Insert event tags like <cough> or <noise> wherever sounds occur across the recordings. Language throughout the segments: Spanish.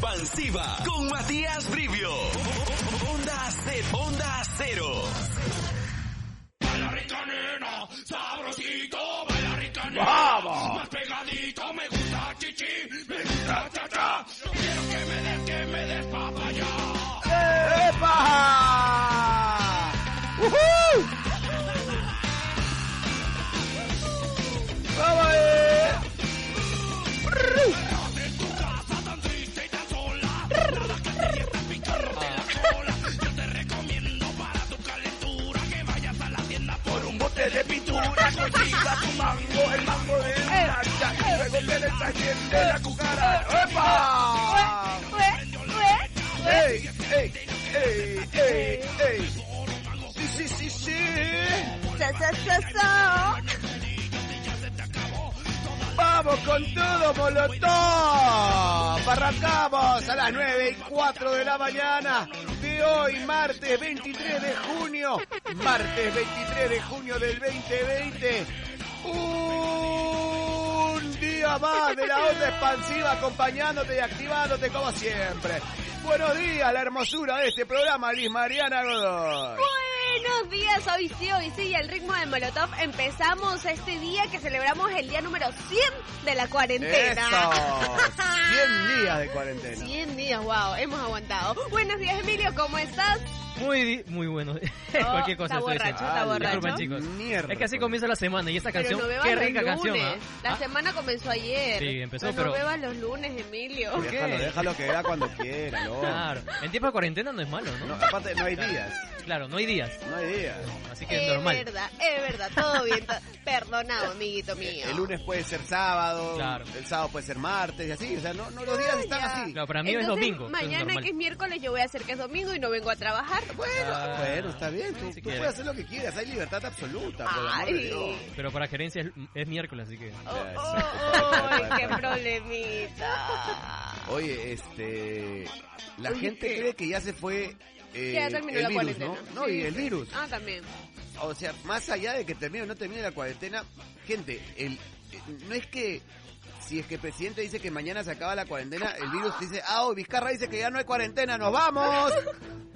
expansiva con Matías Brivio. Onda C, Onda Cero. Baila rica nena, sabrosito, baila rica nena. ¡Vamos! Más pegadito, me gusta chichi, me gusta cha cha. Yo quiero que me des, que me des papaya. ¡Epa! Consiga tu mango, el mango de lancha, y luego que desayende la cucaracha. ¡Epa! ¡Ey! ¡Ey! ¡Ey! ¡Ey! ¡Ey! ¡Sí, sí, sí, sí! Sa, sa, sa, sa. ¡Vamos con todo, Molotov! Arrancamos a las 9 y 4 de la mañana de hoy, martes 23 de junio. Martes 23 de junio del 2020. Un día más de la onda expansiva acompañándote y activándote como siempre. Buenos días, la hermosura de este programa, Liz Mariana Godoy. Buenos días, hoy sí, hoy sí, y el ritmo de Molotov empezamos este día que celebramos el día número 100 de la cuarentena. Eso. <laughs> 100 días de cuarentena. 100 días, wow, hemos aguantado. Buenos días, Emilio, ¿cómo estás? Muy, muy bueno. <laughs> Cualquier cosa está estoy borracho, diciendo. está Ah, borracho. Disculpen, chicos. Mierda. Es que así comienza la semana y esta Pero canción, no qué rica canción. lunes. ¿ah? La ¿Ah? semana comenzó ayer. Sí, empezó, Pero pero- No bebas los lunes, Emilio. ¿Por qué? Déjalo, déjalo que vea cuando quiera, no. Claro, en tiempo de cuarentena no es malo, ¿no? No, aparte, no hay días. Claro, no hay días. No hay días. Así que es Es normal. verdad, es verdad, todo bien. to- <laughs> Perdonado, amiguito mío. El lunes puede ser sábado, Claro. el sábado puede ser martes y así. O sea, no, no los días están ya. así. Claro, para mí es Entonces, domingo. es Mañana normal. que es miércoles yo voy a hacer que es domingo y no vengo a trabajar. Bueno, Ah, bueno, está bien. Tú, si tú quieres. puedes hacer lo que quieras. Hay libertad absoluta, por el amor de Ay. Dios. Pero para gerencia es, es miércoles, así que... Oh, oh, oh, ay, qué <laughs> problemita. Oye, este. La Oye, gente ¿qué? cree que ya se fue. eh, ya terminó el la virus, cuarentena. ¿no? No, Sí, y el sí. virus. Ah, también. O sea, más allá de que termine o no termine la cuarentena, gente, el, no es que si es que el presidente dice que mañana se acaba la cuarentena, el virus dice, ah, oh, Vizcarra dice que ya no hay cuarentena, nos vamos.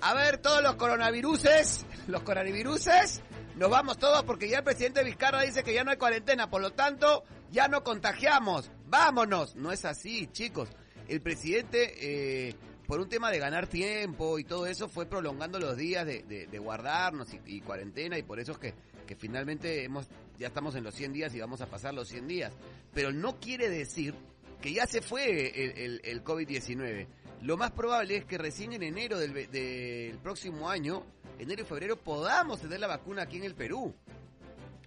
A ver, todos los coronaviruses, los coronaviruses, nos vamos todos porque ya el presidente Vizcarra dice que ya no hay cuarentena, por lo tanto, ya no contagiamos. Vámonos. No es así, chicos. El presidente, eh, por un tema de ganar tiempo y todo eso, fue prolongando los días de, guardarnos y, y cuarentena y por eso es que, que finalmente hemos, ya estamos en los 100 días y vamos a pasar los 100 días. Pero no quiere decir que ya se fue el, el- el COVID-19. Lo más probable es que recién en enero del, del próximo año, enero y febrero, podamos tener la vacuna aquí en el Perú.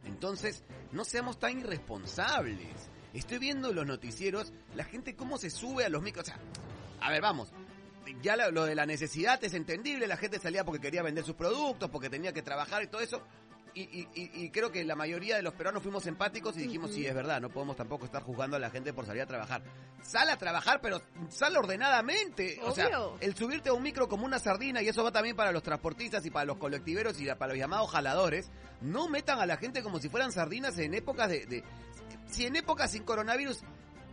Entonces, no seamos tan irresponsables. Estoy viendo los noticieros, la gente cómo se sube a los micros. O sea, a ver, vamos. Ya lo, lo de la necesidad es entendible, la gente salía porque quería vender sus productos, porque tenía que trabajar y todo eso. Y, y- y- creo que la mayoría de los peruanos fuimos empáticos y dijimos, sí, es verdad, no podemos tampoco estar juzgando a la gente por salir a trabajar. Sal a trabajar, pero sal ordenadamente. O sea, el subirte a un micro como una sardina, y eso va también para los transportistas y para los colectiveros y para los llamados jaladores, no metan a la gente como si fueran sardinas en épocas de... de- si en épocas sin coronavirus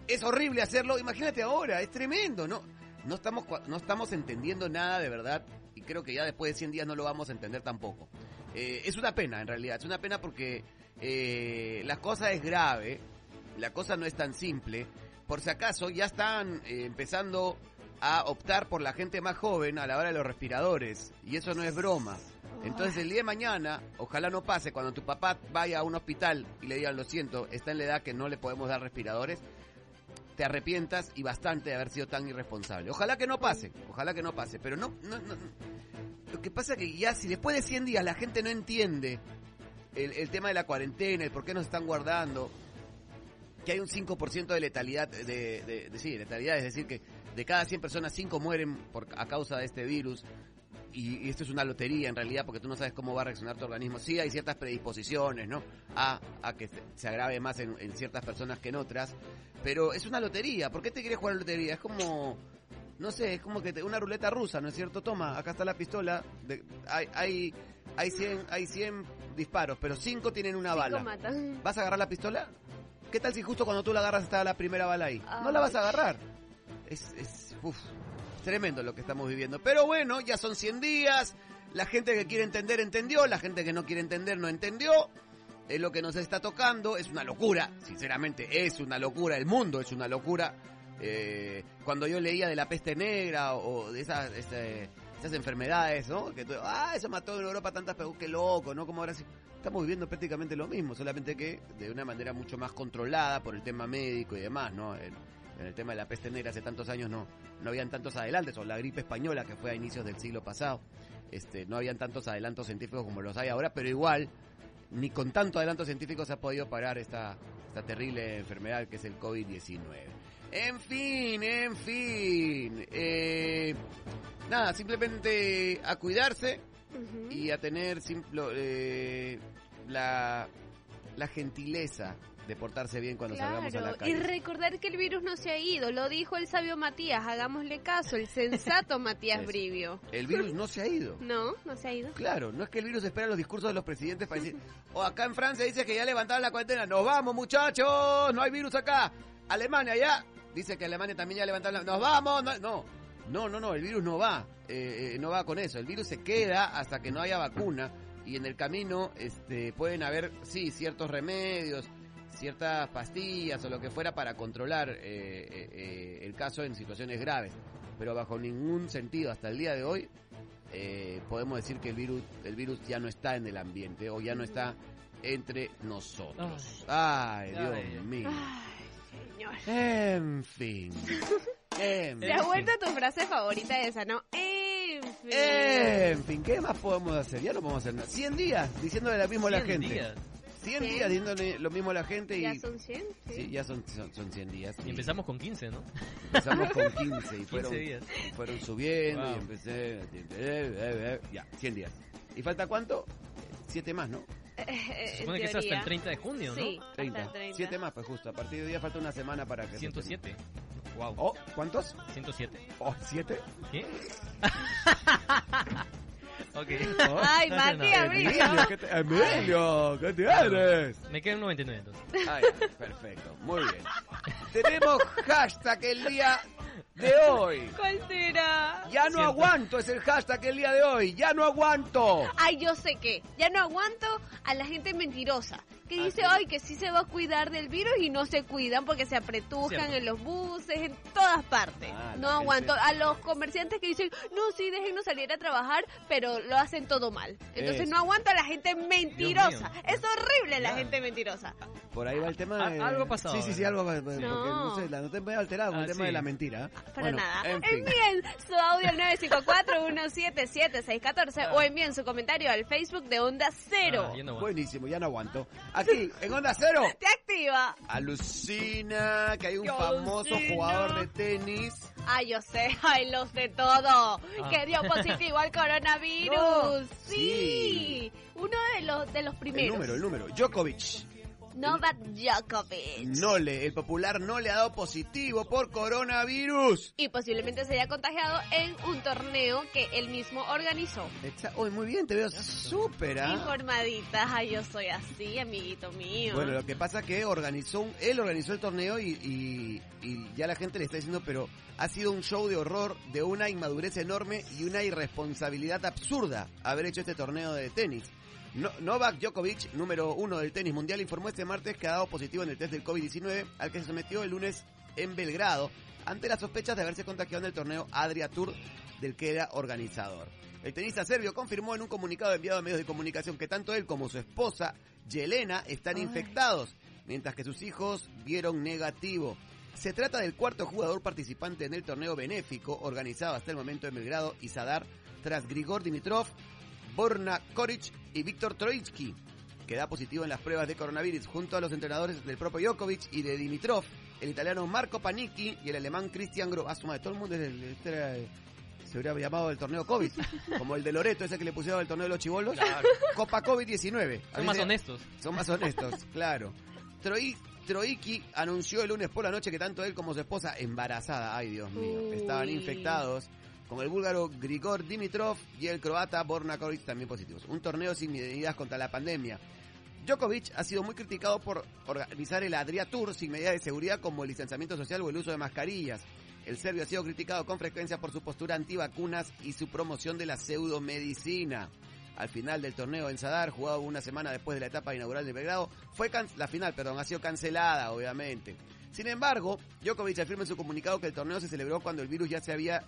es horrible hacerlo, imagínate ahora, es tremendo, ¿no? No estamos, no estamos entendiendo nada de verdad y creo que ya después de 100 días no lo vamos a entender tampoco. Eh, es una pena, en realidad, es una pena porque eh, la cosa es grave, la cosa no es tan simple. Por si acaso, ya están eh, empezando a optar por la gente más joven a la hora de los respiradores y eso no es broma. Entonces el día de mañana, ojalá no pase, cuando tu papá vaya a un hospital y le digan, lo siento, está en la edad que no le podemos dar respiradores, te arrepientas y bastante de haber sido tan irresponsable. Ojalá que no pase, ojalá que no pase, pero no, no, no. Lo que pasa que ya si después de 100 días la gente no entiende el, tema de la cuarentena, el por qué nos están guardando, que hay un 5% de letalidad, de, de, sí, letalidad, es decir, que de cada 100 personas, 5 mueren por, a causa de este virus. Y, esto es una lotería en realidad, porque tú no sabes cómo va a reaccionar tu organismo. Sí hay ciertas predisposiciones, ¿no? A, a que se, agrave más en, en ciertas personas que en otras. Pero es una lotería. ¿Por qué te quieres jugar a la lotería? Es como, no sé, es como que te- una ruleta rusa, ¿no es cierto? Toma, acá está la pistola. de- hay, hay, hay, 100, hay 100 disparos, pero 5 tienen una Cinco bala. matan. ¿Vas a agarrar la pistola? ¿Qué tal si justo cuando tú la agarras está la primera bala ahí? No la vas a agarrar. Es, es, uf. tremendo lo que estamos viviendo. Pero bueno, ya son 100 días. La gente que quiere entender entendió, la gente que no quiere entender no entendió. Es lo que nos está tocando, es una locura, sinceramente es una locura, el mundo es una locura. Eh, cuando yo leía de la peste negra o de esas, este, esas enfermedades, ¿no? Que tú- ah, eso mató en Europa tantas personas, qué loco, ¿no? Como ahora sí. Estamos viviendo prácticamente lo mismo, solamente que de una manera mucho más controlada por el tema médico y demás, ¿no? En, en el tema de la peste negra hace tantos años no, no habían tantos adelantos, o la gripe española que fue a inicios del siglo pasado, este, no habían tantos adelantos científicos como los hay ahora, pero igual, ni con tanto adelanto científico se ha podido parar esta, esta terrible enfermedad que es el COVID-19. En fin, en fin. eh, nada, simplemente a cuidarse y a tener eh, la, la gentileza de portarse bien cuando salgamos a la Claro, y calle. recordar que el virus no se ha ido, lo dijo el sabio Matías, hagámosle caso, el sensato Matías Eso. Brivio. El virus no se ha ido. <laughs> No, no se ha ido. Claro, no es que el virus espera los discursos de los presidentes para decir, <laughs> o acá en Francia dice que ya levantaron la cuarentena, nos vamos muchachos, no hay virus acá. Alemania ya, dice que Alemania también ya levantaron la... Nos vamos, no, no, no, no, no, el virus no va, eh, eh, no va con eso, el virus se queda hasta que no haya vacuna y en el camino este, pueden haber, sí, ciertos remedios, ciertas pastillas o lo que fuera para controlar eh, eh, eh, el caso en situaciones graves, pero bajo ningún sentido hasta el día de hoy podemos decir que el virus, el virus ya no está en el ambiente o ya no está entre nosotros. Ay, Dios mío. Señor. En fin. En Se ha fin. vuelto tu frase favorita esa, ¿no? En fin. En fin, ¿qué más podemos hacer? Ya no podemos hacer nada. 100 días diciéndole lo mismo a la 100 gente. días. 100 Cien. días diciéndole lo mismo a la gente y... ¿Ya son 100? Sí, ya son, son, son 100 días. Y empezamos con 15, ¿no? Empezamos con 15 y fueron, 15 días. fueron subiendo y Wow. empecé... eh, eh, eh, Ya, 100 días. ¿Y falta cuánto? 7 más, ¿no? Se supone que es hasta el 30 de junio, ¿no? Sí, hasta 30. el 30. 7 más, pues justo. A partir de hoy falta una semana para que... se 107. Wow. Oh, ¿cuántos? 107. Oh, ¿7? ¿Qué? <laughs> ok. Ay, No Mati. Emilio, ¿qué te, Emilio, ¿qué tienes? Me queda un 99 entonces. Ah, ya, perfecto, muy bien. Tenemos hashtag el día de hoy. ¿Cuál será? Ya no Siento. aguanto es el hashtag el día de hoy. Ya no aguanto. Ay, yo sé que ya no aguanto a la gente mentirosa que Ah, dice, sí. ay, que sí se va a cuidar del virus y no se cuidan porque se apretujan Cierto. en los buses, en todas partes. Ah, no gente- aguanto. A los comerciantes que dicen, no, sí, déjenos salir a trabajar, pero lo hacen todo mal. Entonces no aguanto a la gente mentirosa. Es horrible la Ya. gente mentirosa. Por ahí va el tema Ah, de... algo pasado, Sí, sí, sí, algo porque No. no sé, la con el Ah, tema sí. de la mentira. Para Bueno, nada. En fin. Envíen su audio al 954-177-614 o envíen su comentario al Facebook de Onda Cero. Ah, no. Buenísimo, ya no aguanto. Aquí, en Onda Cero, Te activa. alucina que hay un Yo famoso jugador de tenis. Ay, yo sé, ay, lo sé todo. Ah. Que dio positivo al coronavirus. <laughs> No. Sí. Uno de los de los El primeros. número, el número. Djokovic. Novak Djokovic. Nole, el popular no le ha dado positivo por coronavirus. Y posiblemente se haya contagiado en un torneo que él mismo organizó. Uy, muy bien, te veo súper, ¿ah? Informadita, ay, yo soy así, amiguito mío. Bueno, lo que pasa que organizó, un- él organizó el torneo y, y- y ya la gente le está diciendo, pero ha sido un show de horror, de una inmadurez enorme y una irresponsabilidad absurda haber hecho este torneo de tenis. No- Novak Djokovic, número uno del tenis mundial, informó este martes que ha dado positivo en el test del COVID-19 al que se sometió el lunes en Belgrado ante las sospechas de haberse contagiado en el torneo Adria Tour del que era organizador. El tenista serbio confirmó en un comunicado enviado a medios de comunicación que tanto él como su esposa, Yelena, están infectados, mientras que sus hijos vieron negativo. Se trata del cuarto jugador participante en el torneo benéfico organizado hasta el momento en Belgrado y Sadar tras Grigor Dimitrov, Borna Koric y Víctor Troitsky, que da positivo en las pruebas de coronavirus junto a los entrenadores del propio Djokovic y de Dimitrov, el italiano Marco Panicchi y el alemán Christian Gro. Ah, su madre, todo el mundo este se hubiera llamado el torneo COVID, <laughs> como el de Loreto, ese que le pusieron el torneo de los chivolos. Claro. Copa COVID-19. Son más honestos. son más honestos, <laughs> claro. Troi, Troiki anunció el lunes por la noche que tanto él como su esposa, embarazada, ay Dios mío, Uy. estaban infectados con el búlgaro Grigor Dimitrov y el croata Borna Koric también positivos. Un torneo sin medidas contra la pandemia. Djokovic ha sido muy criticado por organizar el Adria Tour sin medidas de seguridad como el distanciamiento social o el uso de mascarillas. El serbio ha sido criticado con frecuencia por su postura antivacunas y su promoción de la pseudomedicina. Al final del torneo en Sadar, jugado una semana después de la etapa inaugural de Belgrado, fue la final, perdón, ha sido cancelada, obviamente. Sin embargo, Djokovic afirma en su comunicado que el torneo se celebró cuando el virus ya se había,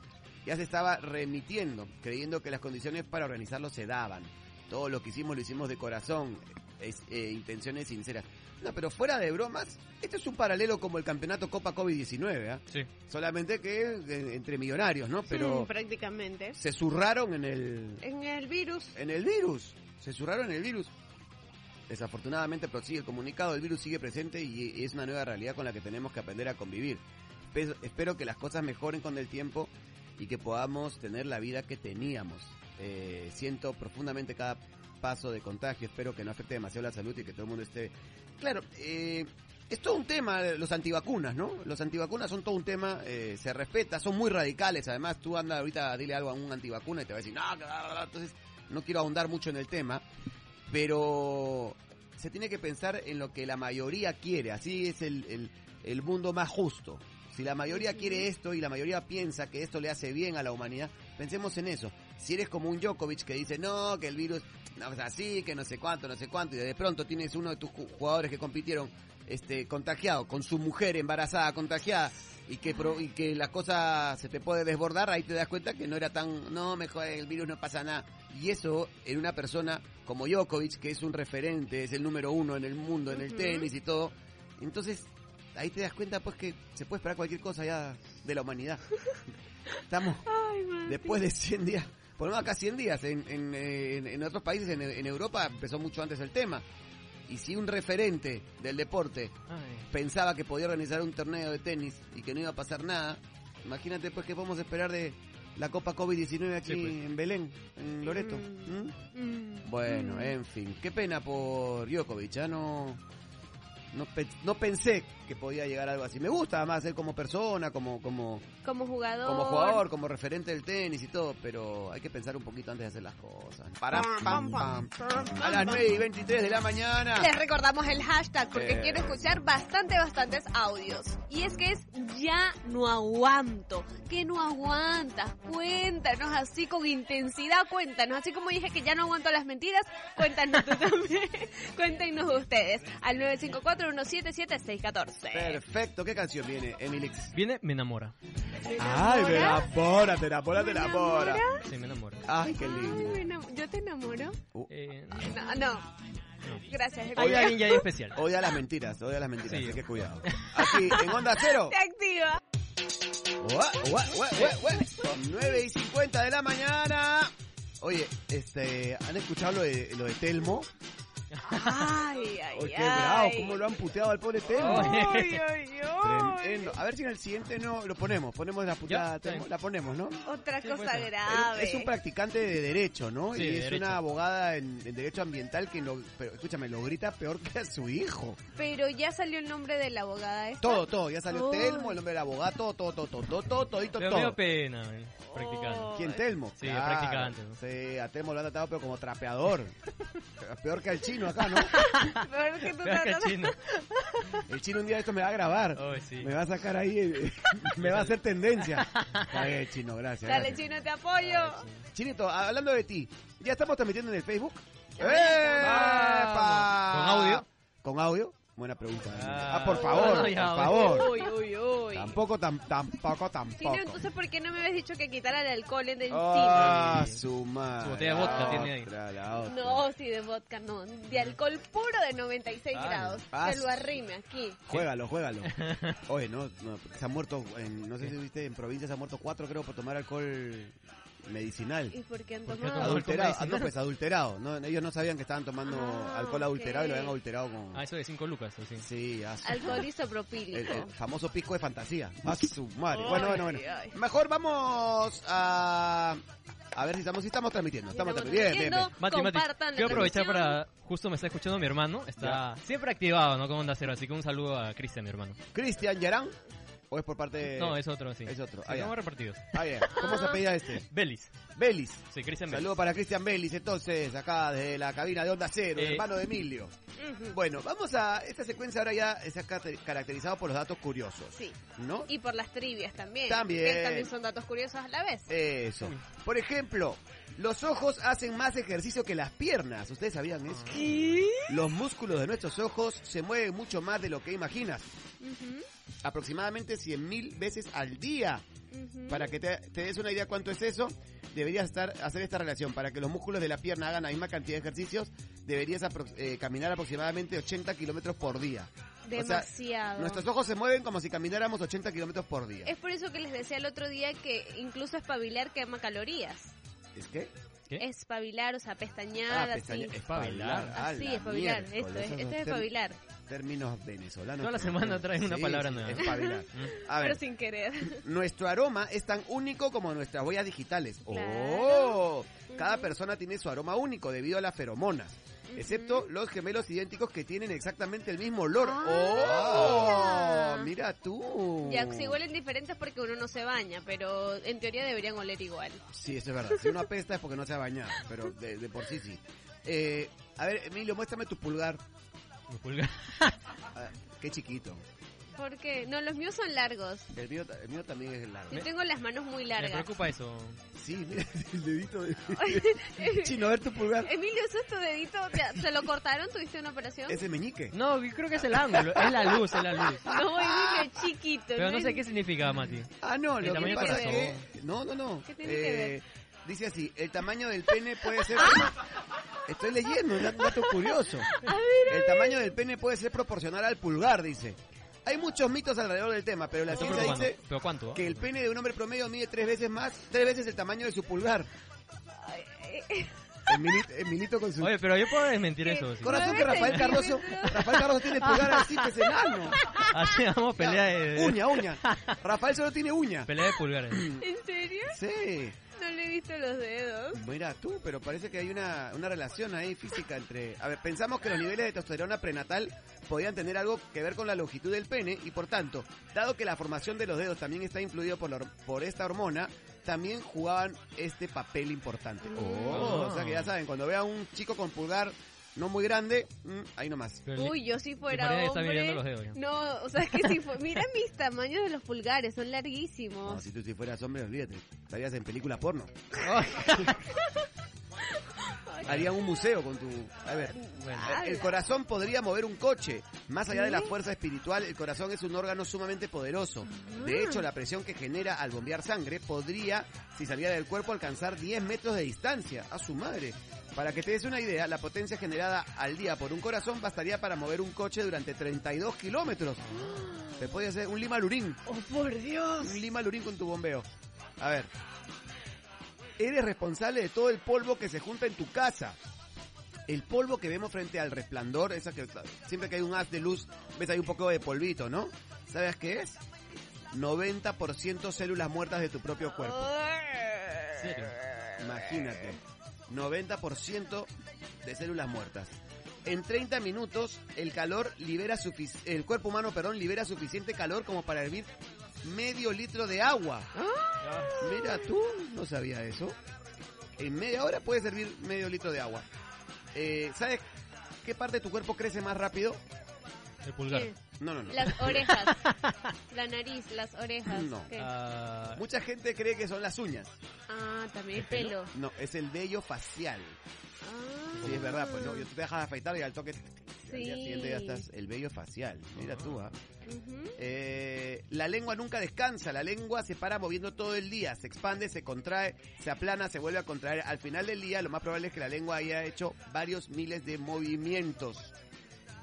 ya se estaba remitiendo, creyendo que las condiciones para organizarlo se daban. Todo lo que hicimos lo hicimos de corazón, es, eh, intenciones sinceras. No, pero fuera de bromas, esto es un paralelo como el campeonato Copa COVID-19, ¿ah? Sí. Solamente que eh, entre millonarios, ¿no? Pero Mm, prácticamente. se zurraron en el, En el virus. en el virus. Se zurraron en el virus. Desafortunadamente prosigue el comunicado, el virus sigue presente y es una nueva realidad con la que tenemos que aprender a convivir. Espe- Espero que las cosas mejoren con el tiempo y que podamos tener la vida que teníamos. Eh, siento profundamente cada paso de contagio, espero que no afecte demasiado la salud y que todo el mundo esté... Claro, eh, es todo un tema los antivacunas, ¿no? Los antivacunas son todo un tema, eh, se respeta, son muy radicales, además tú anda ahorita, dile algo a un antivacuna y te va a decir, no, que bla, bla, bla". entonces no quiero ahondar mucho en el tema, pero se tiene que pensar en lo que la mayoría quiere, así es el, el mundo más justo. Si la mayoría quiere esto y la mayoría piensa que esto le hace bien a la humanidad, pensemos en eso. Si eres como un Djokovic que dice, no, que el virus no es así, que no sé cuánto, no sé cuánto, y de pronto tienes uno de tus ju- jugadores que compitieron este contagiado, con su mujer embarazada contagiada, y que, pro- y que la cosa se te puede desbordar, ahí te das cuenta que no era tan, no, mejor el virus no pasa nada. Y eso en una persona como Djokovic, que es un referente, es el número uno en el mundo, en el tenis y todo. Entonces, ahí te das cuenta pues que se puede esperar cualquier cosa ya de la humanidad. <laughs> Estamos Ay, después de 100 días, por lo menos acá 100 días, en, en, en- en otros países, en, Europa empezó mucho antes el tema. Y si un referente del deporte Ay. pensaba que podía organizar un torneo de tenis y que no iba a pasar nada, imagínate pues que podemos esperar de la Copa COVID-19 aquí Sí, pues. en Belén, en Loreto. Mm. ¿Mm? Mm. Bueno, Mm. en fin, qué pena por Djokovic, ya no, no, pe- no pensé que podía llegar a algo así. Me gusta además él como persona, como, como, Como jugador. como jugador, como referente del tenis y todo, pero hay que pensar un poquito antes de hacer las cosas. Para, pam, pam. A las 9 y 23 de la mañana. Les recordamos el hashtag porque Eh. quiero escuchar bastante, bastantes audios. Y es que es ya no aguanto. Que no aguantas. Cuéntanos así con intensidad. Cuéntanos. Así como dije que ya no aguanto las mentiras, cuéntanos tú <laughs> también. Cuéntenos ustedes. Al 954-177-614. Perfecto, ¿qué canción viene, Emilix? Viene, me enamora. Ay, me enamora, te enamora, te ¿Me enamora. Sí, me enamora. Ay, qué Ay, lindo. me ¿Yo te enamoro? Uh, Eh, No, no. Gracias. hay alguien ya especial. Odia las mentiras, odia las mentiras, Sí. así que cuidado. Aquí, en Onda Cero. Te activa. Ua, ua, ua, ua, ua. Son 9 y 50 de la mañana. Oye, este, ¿han escuchado lo de, lo de Telmo? Ay, ay, Oye, qué ay. bravo, cómo lo han puteado al pobre Telmo. Ay, ay, ay. Tremendo. A ver si en el siguiente no lo ponemos, ponemos la putada, la ponemos, ¿no? Otra Sí, cosa grave. Es un practicante de derecho, ¿no? Sí, y de es derecho. una abogada en, en derecho ambiental que lo, pero escúchame, lo grita peor que a su hijo. Pero ya salió el nombre de la abogada esta. Todo, todo, ya salió. Telmo, el nombre del abogado, todo, todo, todo, todo, todo, todo, todito, Pero me dio todo. pena, eh, practicante. Oh. ¿Quién Telmo? Sí, practicante, ¿no? Sí, a Telmo lo han tratado pero como trapeador. <laughs> Peor que al chino acá, ¿no? <laughs> Peor que tú Peor que el chino. El chino un día esto me va a grabar. Sí. Me va a sacar ahí, eh, <laughs> me va a hacer tendencia. <laughs> Ay, chino, gracias. Dale, gracias. chino, te apoyo. Chinito, hablando de ti, ¿ya estamos transmitiendo en el Facebook? Vamos. ¿Con audio? ¿Con audio? Buena pregunta. Ah. Ah, por favor, por Ya, favor. Uy, uy, uy. Tampoco, tam- tampoco, tampoco. entonces, ¿por qué no me habías dicho que quitara el alcohol en el Ah, cine? su madre. Su botella de vodka La tiene ahí. la otra. No, sí, de vodka, no. De alcohol puro de 96 Ah, grados. ah, que lo arrime aquí. Juégalo, juégalo. <laughs> Oye, no, no, se han muerto, en, no sé si viste, en provincia se han muerto cuatro, creo, por tomar alcohol medicinal. ¿Y por qué han ¿Por qué tomado? tomado? Adulterado, medicinal? ah, no, pues adulterado. No, ellos no sabían que estaban tomando Ah, alcohol adulterado y lo habían adulterado con... Ah, eso de 5 lucas, sí. Alcohol <laughs> el, isopropílico. el famoso pisco de fantasía. A su madre. Ay, Bueno, bueno, bueno. ay. Mejor vamos a... A ver si estamos, si estamos transmitiendo. Estamos, Estamos transmitiendo. Bien, bien, bien. Mati, Mati, quiero aprovechar para... Justo me está escuchando mi hermano. Está siempre activado, ¿no? Con Onda Cero. Así que un saludo a Cristian, mi hermano. Cristian Yarán. ¿O es por parte de.? No, es otro, sí. Es otro. Sí, Ah, estamos repartidos. Ah, bien. ¿Cómo se apellida este? Belis. Belis. Sí, Cristian Belis. Saludo para Cristian Belis, entonces, acá desde la cabina de Onda Cero, Eh. hermano de Emilio. Bueno, vamos a. Esta secuencia ahora ya está cate- caracterizado por los datos curiosos, Sí. ¿no? Y por las trivias también. También. Que también son datos curiosos a la vez. Eso. Por ejemplo, los ojos hacen más ejercicio que las piernas. ¿Ustedes sabían eso? Los músculos de nuestros ojos se mueven mucho más de lo que imaginas. Ujú, Aproximadamente 100.000 veces al día. Para que te, te des una idea cuánto es eso, deberías estar hacer esta relación. Para que los músculos de la pierna hagan la misma cantidad de ejercicios, deberías apro- eh, caminar aproximadamente 80 kilómetros por día. O sea, Demasiado. nuestros ojos se mueven como si camináramos 80 kilómetros por día. Es por eso que les decía el otro día que incluso espabilar quema calorías. ¿Es qué? ¿Qué? Espabilar, o sea, pestañear, Ah, así. Espabilar. A Así, la espabilar. Esto es, esto es espabilar. Términos venezolanos. Toda la semana traen una palabra nueva. Espabilar. <laughs> A ver, Pero sin querer. nuestro aroma es tan único como nuestras huellas digitales. Claro. ¡Oh! Cada persona tiene su aroma único debido a las feromonas. Excepto los gemelos idénticos que tienen exactamente el mismo olor. Ah, ¡Oh! Mira tú. Ya, si huelen diferentes porque uno no se baña, pero en teoría deberían oler igual. Sí, eso es verdad. Si uno apesta es porque no se ha bañado, pero de, de por sí sí. Eh, a ver, Emilio, muéstrame tu pulgar. Mi pulgar. <laughs> Ah, qué chiquito. ¿Por qué? No, los míos son largos. El mío, el mío también es largo. Yo tengo las manos muy Me largas. preocupa eso. Sí, mira <laughs> el dedito de... <laughs> Chino, a ver tu pulgar. Emilio, ¿eso es tu dedito? ¿Te, ¿Se lo cortaron? ¿Tuviste una operación? Ese meñique. No, yo creo que es el ángulo. Es la luz, es la luz. No, Emilio, es chiquito. Pero no es- sé qué significa, Mati. Ah, no, El lo que tamaño pasa es que... No, no, no. ¿Qué tiene que ver? Dice así, el tamaño del pene puede ser... Estoy leyendo, un dato- un dato curioso. <laughs> El tamaño del pene puede ser proporcional al pulgar, dice. Hay muchos mitos alrededor del tema, pero la ciencia dice ¿Pero cuánto? que el pene de un hombre promedio mide tres veces más, tres veces el tamaño de su pulgar. Emilito, Emilito con su... Oye, pero yo puedo desmentir eso. sí. Corazón que Rafael Cardoso. Rafael Cardoso tiene pulgar así, pues enano. Así vamos a pelea de, Uña, uña. Rafael solo tiene uña. pelea de pulgares. ¿En serio? Sí. No le he visto los dedos. Mira tú, pero parece que hay una, una relación ahí física entre... A ver, pensamos que los niveles de testosterona prenatal podían tener algo que ver con la longitud del pene y por tanto, dado que la formación de los dedos también está influido por, la por esta hormona, también jugaban este papel importante. Oh, o sea que ya saben, cuando vean un chico con pulgar no muy grande, mm, ahí nomás. Uy, yo si fuera está hombre... midiendo los dedos ya. No, o sea, es que si fue... <laughs> Mira mis tamaños de los pulgares, son larguísimos. No, si tú si fueras hombre, olvídate. Estarías en película porno. <laughs> Harían un museo con tu... A ver, Bueno, El corazón podría mover un coche. Más allá de la fuerza espiritual, el corazón es un órgano sumamente poderoso. De hecho, la presión que genera al bombear sangre podría, si saliera del cuerpo, alcanzar 10 metros de distancia. A su madre. Para que te des una idea, la potencia generada al día por un corazón bastaría para mover un coche durante 32 kilómetros. <gasps> Te puede hacer un Lima Lurín. ¡Oh, por Dios! Un Lima Lurín con tu bombeo. A ver. Eres responsable de todo el polvo que se junta en tu casa. El polvo que vemos frente al resplandor, esa que siempre que hay un haz de luz, ves ahí un poco de polvito, ¿no? ¿Sabes qué es? 90% células muertas de tu propio cuerpo. Imagínate. 90% de células muertas. En 30 minutos el calor libera el cuerpo humano, perdón, libera suficiente calor como para hervir medio litro de agua. Mira tú, no sabía eso. En media hora puedes hervir medio litro de agua. Eh, ¿Sabes qué parte de tu cuerpo crece más rápido? El pulgar. ¿Qué? No, no, no. Las <laughs> orejas. La nariz, las orejas. No. Ah, Mucha gente cree que son las uñas. Ah, también el ¿El pelo? pelo. No, es el vello facial. Ah. Sí, es verdad, pues no, yo te dejas afeitar y al toque al día Sí. siguiente ya estás el vello facial. Mira tú, ¿ah? Eh, la lengua nunca descansa, la lengua se para moviendo todo el día, se expande, se contrae, se aplana, se vuelve a contraer. Al final del día lo más probable es que la lengua haya hecho varios miles de movimientos.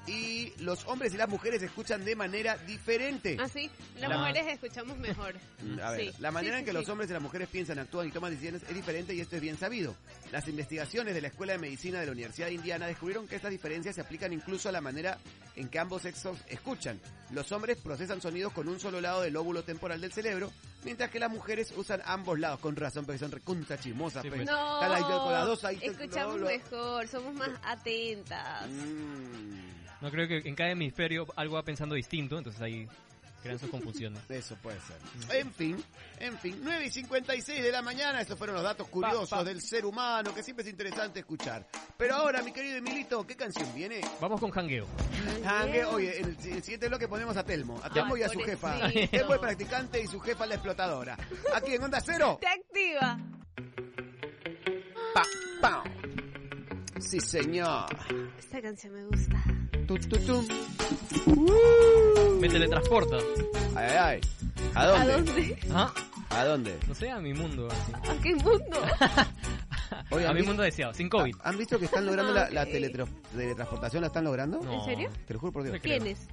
Y los hombres y las mujeres escuchan de manera diferente. Ah, sí. Las La- mujeres escuchamos mejor. <laughs> A ver, Sí. la manera Sí, en sí, que los sí. hombres y las mujeres piensan, actúan y toman decisiones es diferente y esto es bien sabido. Las investigaciones de la Escuela de Medicina de la Universidad de Indiana descubrieron que estas diferencias se aplican incluso a la manera en que ambos sexos escuchan. Los hombres procesan sonidos con un solo lado del lóbulo temporal del cerebro, mientras que las mujeres usan ambos lados, con razón, porque son recunta chismosas. Sí, pues. pues. No, con las dos ahí. escuchamos lo- lo- mejor, somos más atentas. Mm. No creo que en cada hemisferio algo va pensando distinto, entonces ahí crean sus confusiones. <laughs> Eso puede ser. En fin, en fin, 9 y 56 de la mañana, estos fueron los datos curiosos Pa, pa. del ser humano, que siempre es interesante escuchar. Pero ahora, mi querido Emilito, ¿qué canción viene? Vamos con jangueo. Jangue- oye, en el, si- el siguiente bloque ponemos a Telmo, a Telmo y a su jefa. Telmo el practicante y su jefa la explotadora. Aquí en Onda Cero. Te activa. Pa, pa. Sí, señor. Esta canción me gusta. Tu, tu, tu. Me teletransporta. Ay, ay, ay. ¿A ¿A dónde? dónde? ¿Ah? ¿A dónde? No sé, a mi mundo. así. ¿A qué mundo? Oye, a ¿han mi visto- mundo deseado, sin COVID. ¿Han visto que están logrando la, la Ok. teletra- teletransportación? ¿La están logrando? No. ¿En serio? Te lo juro por Dios. ¿Quiénes?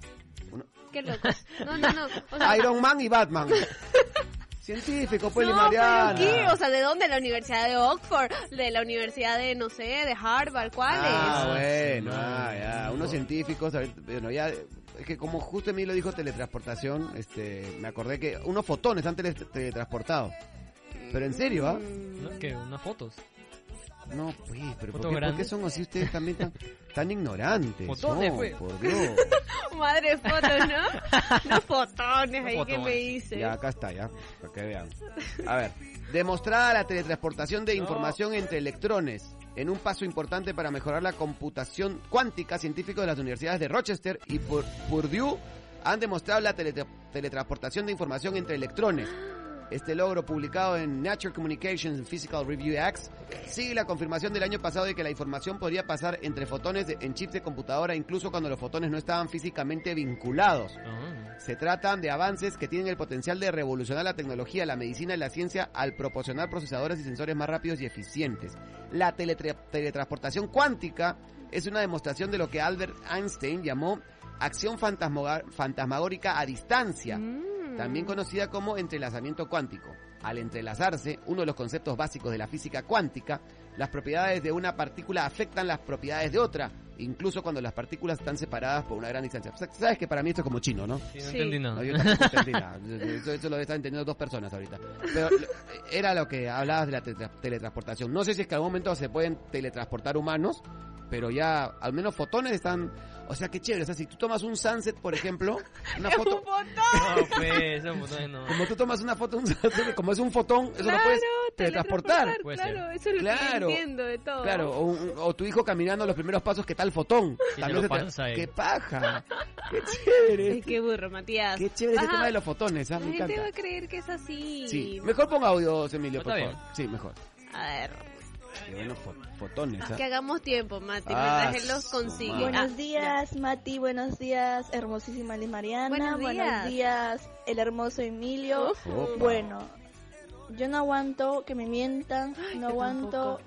Uno- Qué locos. No, no, no. O sea, Iron Man y Batman. <laughs> Científico, Poli no, Mariana. pero ¿qué? O sea, ¿de dónde? ¿De la Universidad de Oxford? ¿De la Universidad de, no sé, de Harvard? ¿Cuáles? Ah, Ah, bueno, ah, ya. no. Unos científicos, bueno, ya, es que como justo Emilio dijo teletransportación, este, me acordé que unos fotones han tele- teletransportado. Pero en serio, ¿ah? Mm. ¿No? ¿Qué? ¿Unas fotos? No, pues, pero ¿por ¿Fotos qué, por qué grandes? son así ustedes también tan, tan ignorantes? Fotones, No, pues. por <laughs> Dios. Madre fotos, ¿no? No fotones ahí que me hice. Ya, acá está, ya, para que vean. A ver, demostrada la teletransportación de No. información entre electrones en un paso importante para mejorar la computación cuántica, científicos de las universidades de Rochester y Pur- Purdue han demostrado la teletra- teletransportación de información entre electrones. Este logro, publicado en Nature Communications and Physical Review X, sigue la confirmación del año pasado de que la información podría pasar entre fotones de- en chips de computadora incluso cuando los fotones no estaban físicamente vinculados. Ah. Se tratan de avances que tienen el potencial de revolucionar la tecnología, la medicina y la ciencia al proporcionar procesadores y sensores más rápidos y eficientes. La teletra- teletransportación cuántica es una demostración de lo que Albert Einstein llamó acción fantasmagórica a distancia, Mm. También conocida como entrelazamiento cuántico. Al entrelazarse, uno de los conceptos básicos de la física cuántica, las propiedades de una partícula afectan las propiedades de otra, incluso cuando las partículas están separadas por una gran distancia. Sabes que para mí esto es como chino, ¿no? Sí, no Sí. entendí No, nada. yo tampoco entendí nada. Eso, eso lo están entendiendo dos personas ahorita. Pero era lo que hablabas de la teletransportación. No sé si es que en algún momento se pueden teletransportar humanos, pero ya al menos fotones están... O sea, qué chévere. O sea, si tú tomas un sunset, por ejemplo, <laughs> una Es foto... un botón. No, pues, botones no. Como tú tomas una foto, un sunset, como es un fotón, eso claro, lo puedes teletransportar. Puede Claro, ser. eso es lo Claro. que entiendo de todo. Claro, o, un- o tu hijo caminando los primeros pasos, ¿qué tal fotón? También te-. ¡Qué paja! ¡Qué chévere! Ay, qué burro, Matías. ¡Qué chévere ese Ajá. tema de los fotones! La Me gente encanta. va a creer que es así. Sí, mejor ponga audios, Emilio, por Está favor. Sí, mejor. A ver, Qué buenos fo- fotones, ¿ah? que hagamos tiempo, Mati, Ah, mientras él los consigue. madre. Buenos Ah, días, Mati. Buenos días, hermosísima Liz Mariana. Buenos días. días, el hermoso Emilio. Uf. Bueno, yo no aguanto que me mientan, no aguanto tampoco.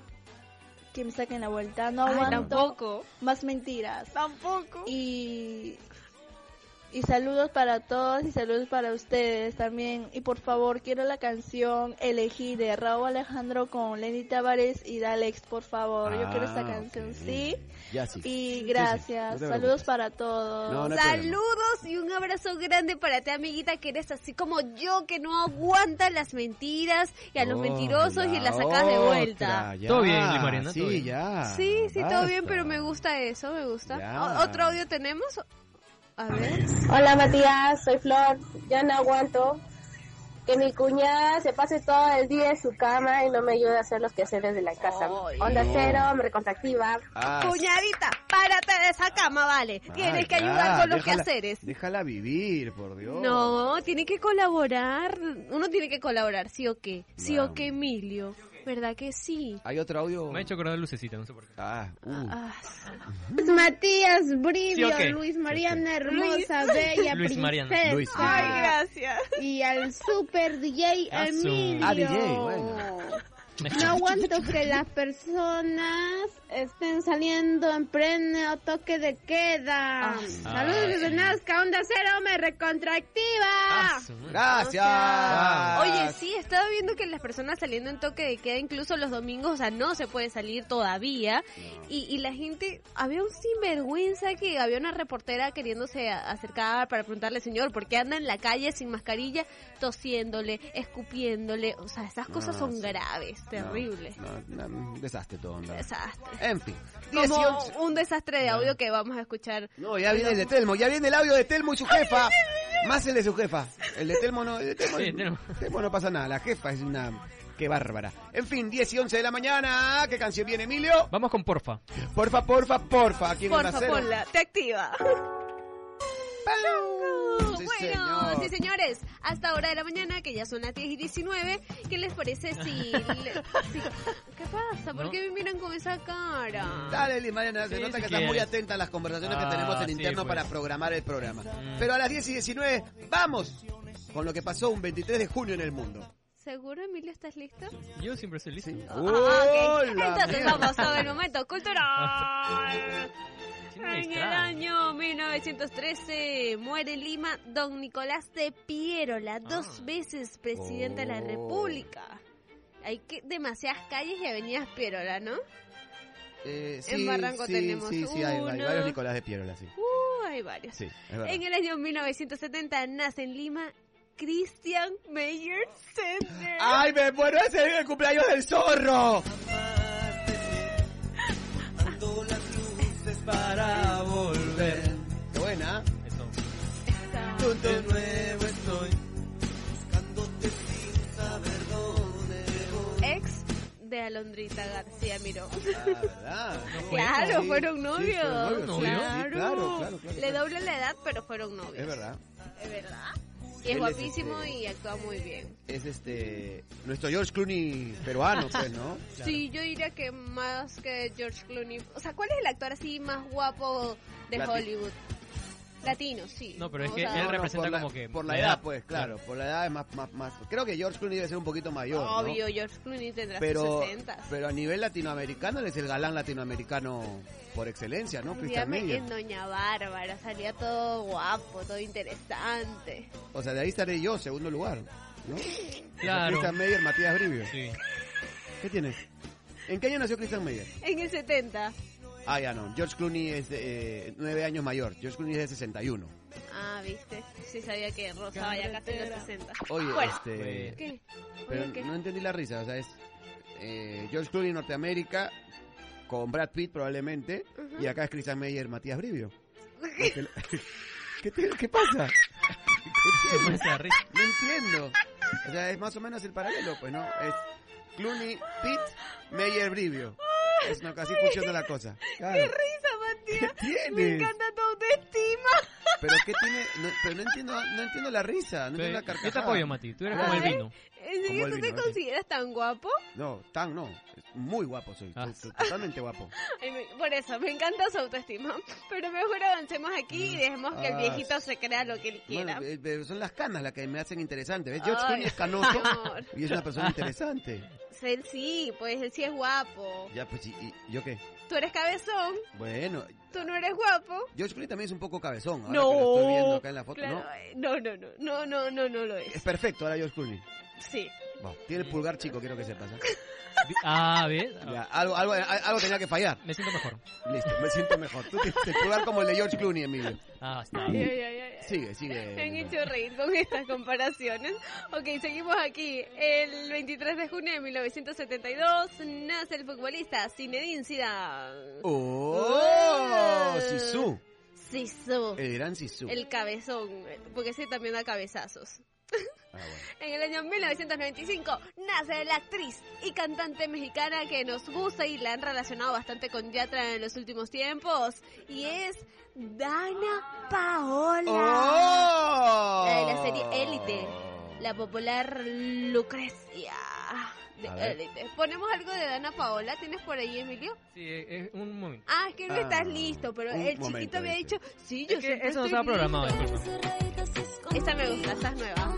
que me saquen la vuelta, no Ay, aguanto tampoco. más mentiras. Tampoco. Y y saludos para todos y saludos para ustedes también. Y por favor, quiero la canción Elegí de Raúl Alejandro con Lenny Tavares y Dalex, por favor. Yo quiero esta Ah, canción, sí. Ya sí. Y sí, gracias. no Saludos para todos. No, no. Saludos y un abrazo grande para ti, amiguita, que eres así como yo, que no aguanta las mentiras y a los Oh, mentirosos y la las sacas de vuelta. otra. Todo bien, Mariana, Sí, todo bien. ya. Sí, sí, todo bien, pero me gusta eso, me gusta. ¿Otro audio tenemos? A ver. Hola Matías, soy Flor. Ya no aguanto que mi cuñada se pase todo el día en su cama y no me ayude a hacer los quehaceres de la casa. Ay, Onda no. cero, me recontractiva. Ah, Cuñadita, párate de esa cama, vale. ah, Tienes que ya, ayudar con los déjala- quehaceres. Déjala vivir, por Dios. No, tiene que colaborar. Uno tiene que colaborar, sí o qué. Sí o qué, Emilio. ¿Verdad que sí? ¿Hay otro audio? Me ha hecho acordar lucecita, no sé por qué. Ah, uh. Ah, Matías, Brivio, ¿Sí o qué? Luis Mariana, Luis. hermosa, bella, Luis Mariana. Luis. Ay, gracias. Y al super DJ Ah, Emilio. Ah, DJ, bueno. No aguanto que las personas estén saliendo en pleno toque de queda. Ah. Saludos desde Nazca, Onda Cero, me recontractiva. Ah. Gracias. Oye, sí, estaba viendo que las personas saliendo en toque de queda, incluso los domingos, o sea, no se puede salir todavía. Y, y la gente, había un sinvergüenza que había una reportera queriéndose acercar para preguntarle, señor, ¿por qué anda en la calle sin mascarilla, tosiéndole, escupiéndole? O sea, estas cosas No, son sí. graves, terribles. No, un desastre todo. Desastre. En fin. Como 18. un desastre de audio que vamos a escuchar. No, ya viene el de Telmo, ya viene el audio de Telmo y su jefa. Más el de su jefa. El de Telmo no, el de Telmo, Sí, Telmo. Telmo no pasa nada. La jefa es una... Qué bárbara. En fin, 10 y 11 de la mañana. ¿Qué canción viene, Emilio? Vamos con porfa. Porfa, porfa, porfa. Aquí en Porfa, ponla, te activa. ¡Pau! Sí, bueno, señor. Sí señores, hasta ahora de la mañana, que ya son las 10 y 19, ¿qué les parece si... <laughs> le- si- ¿Qué pasa? ¿Por No. qué me miran con esa cara? Dale, Liz Mariana, se Sí, nota si que estás muy quieres. atenta a las conversaciones que Ah, tenemos en sí, interno pues. para programar el programa. Mm. Pero a las 10 y 19, vamos con lo que pasó un 23 de junio en el mundo. ¿Seguro, Emilio, estás listo? Yo siempre soy listo. Ah, ok. ¡Hola, Entonces mierda! vamos a el momento cultural. <laughs> En el año 1913 muere en Lima don Nicolás de Piérola, dos Ah. veces presidente de la Oh. República. Hay que, demasiadas calles y avenidas Piérola, ¿no? Eh, En Barranco sí, tenemos Sí, sí, hay, hay uno. varios Nicolás de Piérola, sí. Uh, hay varios. Sí. En el año 1970 nace en Lima Christian Meyer Sender. ¡Ay, me muero! ¡Ese es el cumpleaños del zorro! Para volver. ¡Qué buena! Eso. Tun, tun. nuevo estoy. Ex de Alondrita García Miró. Ah, ¿verdad? Claro, Sí, fueron sí, novios. fueron novios, sí, claro. claro. Le dobla la edad, pero fueron novios. Es verdad. Es verdad. Y es Él es, guapísimo este, y actúa muy bien. Es este... Nuestro George Clooney peruano, pues, ¿no? <laughs> Sí, yo diría que más que George Clooney. O sea, ¿cuál es el actor así más guapo de Hollywood? Latino, sí. No, pero es que él representa como que Por la edad, pues, claro. Por la edad es más, más, más... Creo que George Clooney debe ser un poquito mayor, ¿no? Obvio, George Clooney tendrá pero, sus 60. pero a nivel latinoamericano él es el galán latinoamericano por excelencia, ¿no? Christian Dígame, en Doña Bárbara salía todo guapo, todo interesante. O sea, de ahí estaré yo, segundo lugar, ¿no? Claro. Christian Meyer, Matías Brivio. Sí. ¿Qué tienes? ¿En qué año nació Christian Meyer? En el 70. Ah, ya no. George Clooney es de, eh, nueve años mayor. George Clooney es de 61. Ah, viste. Sí sabía que rozaba ya casi los 60. Oye, Bueno. este... ¿Qué? Pero no entendí la risa, o sea, es eh, George Clooney Norteamérica con Brad Pitt probablemente y acá es Christian Meyer, Matías Brivio. <laughs> Porque- <laughs> ¿Qué, te- qué pasa? <laughs> ¿Qué risa. No entiendo. O sea, es más o menos el paralelo, pues, ¿no? Es Clooney, Pitt, Meyer, Brivio. Es una casi funciona la cosa. Claro. ¡Qué risa, Matías! ¿Qué tienes? Me encanta tu autoestima. Pero qué tiene, no, pero no entiendo, no entiendo la risa, no entiendo la Yo carcajada. te apoyo, Mati. Tú eres como el vino. ¿En serio Como el tú te consideras tan guapo? No, tan no. Muy guapo soy, Ah. soy totalmente guapo. <laughs> Ay, me- por eso, me encanta su autoestima. Pero mejor avancemos aquí y dejemos que el Ah, viejito se crea lo que él quiera. Bueno, eh, pero son las canas las que me hacen interesante. ¿Ves? George Ay, Clooney es <laughs> canoso amor. y es una persona interesante. <laughs> Él sí, pues él sí es guapo. Ya, pues, ¿y, y- yo qué? Tú eres cabezón, Bueno, tú no eres guapo. George Clooney también es un poco cabezón. Ahora no. que lo estoy viendo acá en la foto, Claro, ¿no? eh, no, no, no, no, no, no, no lo Es es. perfecto ahora George Clooney. Sí. Bueno, tiene el pulgar chico, quiero que sepas. ¿eh? <laughs> Ah, ¿ves? Ya, algo, algo, algo tenía que fallar. Me siento mejor. Listo, me siento mejor. Tú tienes el pulgar como el de George Clooney, Emilio. Ah, está. Ay, ay, ay, ay. Sigue, sigue. Me han hecho reír con estas comparaciones. Ok, seguimos aquí. El 23 de junio de 1972 nace el futbolista Zinedine Zidane. ¡Oh! Sisu. Sisu. El gran Sisu. El cabezón, porque ese también da cabezazos. <laughs> Ah, bueno. En el año 1995 nace la actriz y cantante mexicana que nos gusta y la han relacionado bastante con Yatra en los últimos tiempos. Y es Dana Paola. ¡Oh! La de la serie Élite. La popular Lucrecia de. Élite. ¿Ponemos algo de Dana Paola? ¿Tienes por ahí, Emilio? Sí, eh, eh, un momento. Ah, es que no Ah, estás listo, pero el chiquito había dicho, sí, yo Es que eso no estaba programado, listo". disculpa. Esta me gusta, esta es nueva.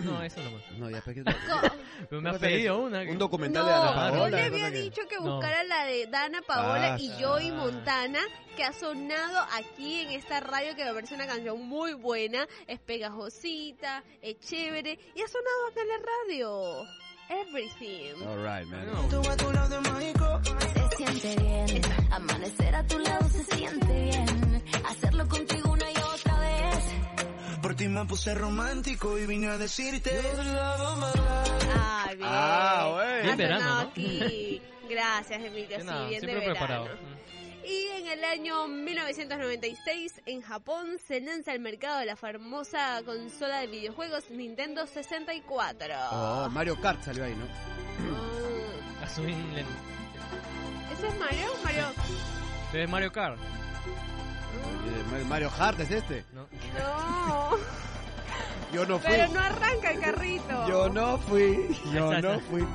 No, eso no. No, ya, pues, ¿qué- <laughs> Pero me has ¿Vas a hacer pedido una. que- Un documental No, de Ana yo Paola. le ¿qué había que- dicho que No. buscara la de Dana Paola Ah, y. Joey Montana, que ha sonado aquí en esta radio, que me parece una canción muy buena, es pegajosita, es chévere, y ha sonado acá en la radio. Everything. All right, man. No. Se siente bien, amanecer a tu lado se siente bien, hacerlo contigo ti me puse romántico y vine a decirte. Ay, bien. Ah, bueno. Bien verano, ¿no? aquí. Gracias, Emilio. Sí, nada, bien de verano. preparado. Y en el año 1996, en Japón, se lanza al mercado la famosa consola de videojuegos Nintendo 64. Oh, Mario Kart salió ahí, ¿no? Oh. ¿Ese es Mario? Mario. Es Mario Kart. Mario Kart es este. ¿no? No. Yo no fui. Pero no arranca el carrito. Yo no fui. Yo no fui.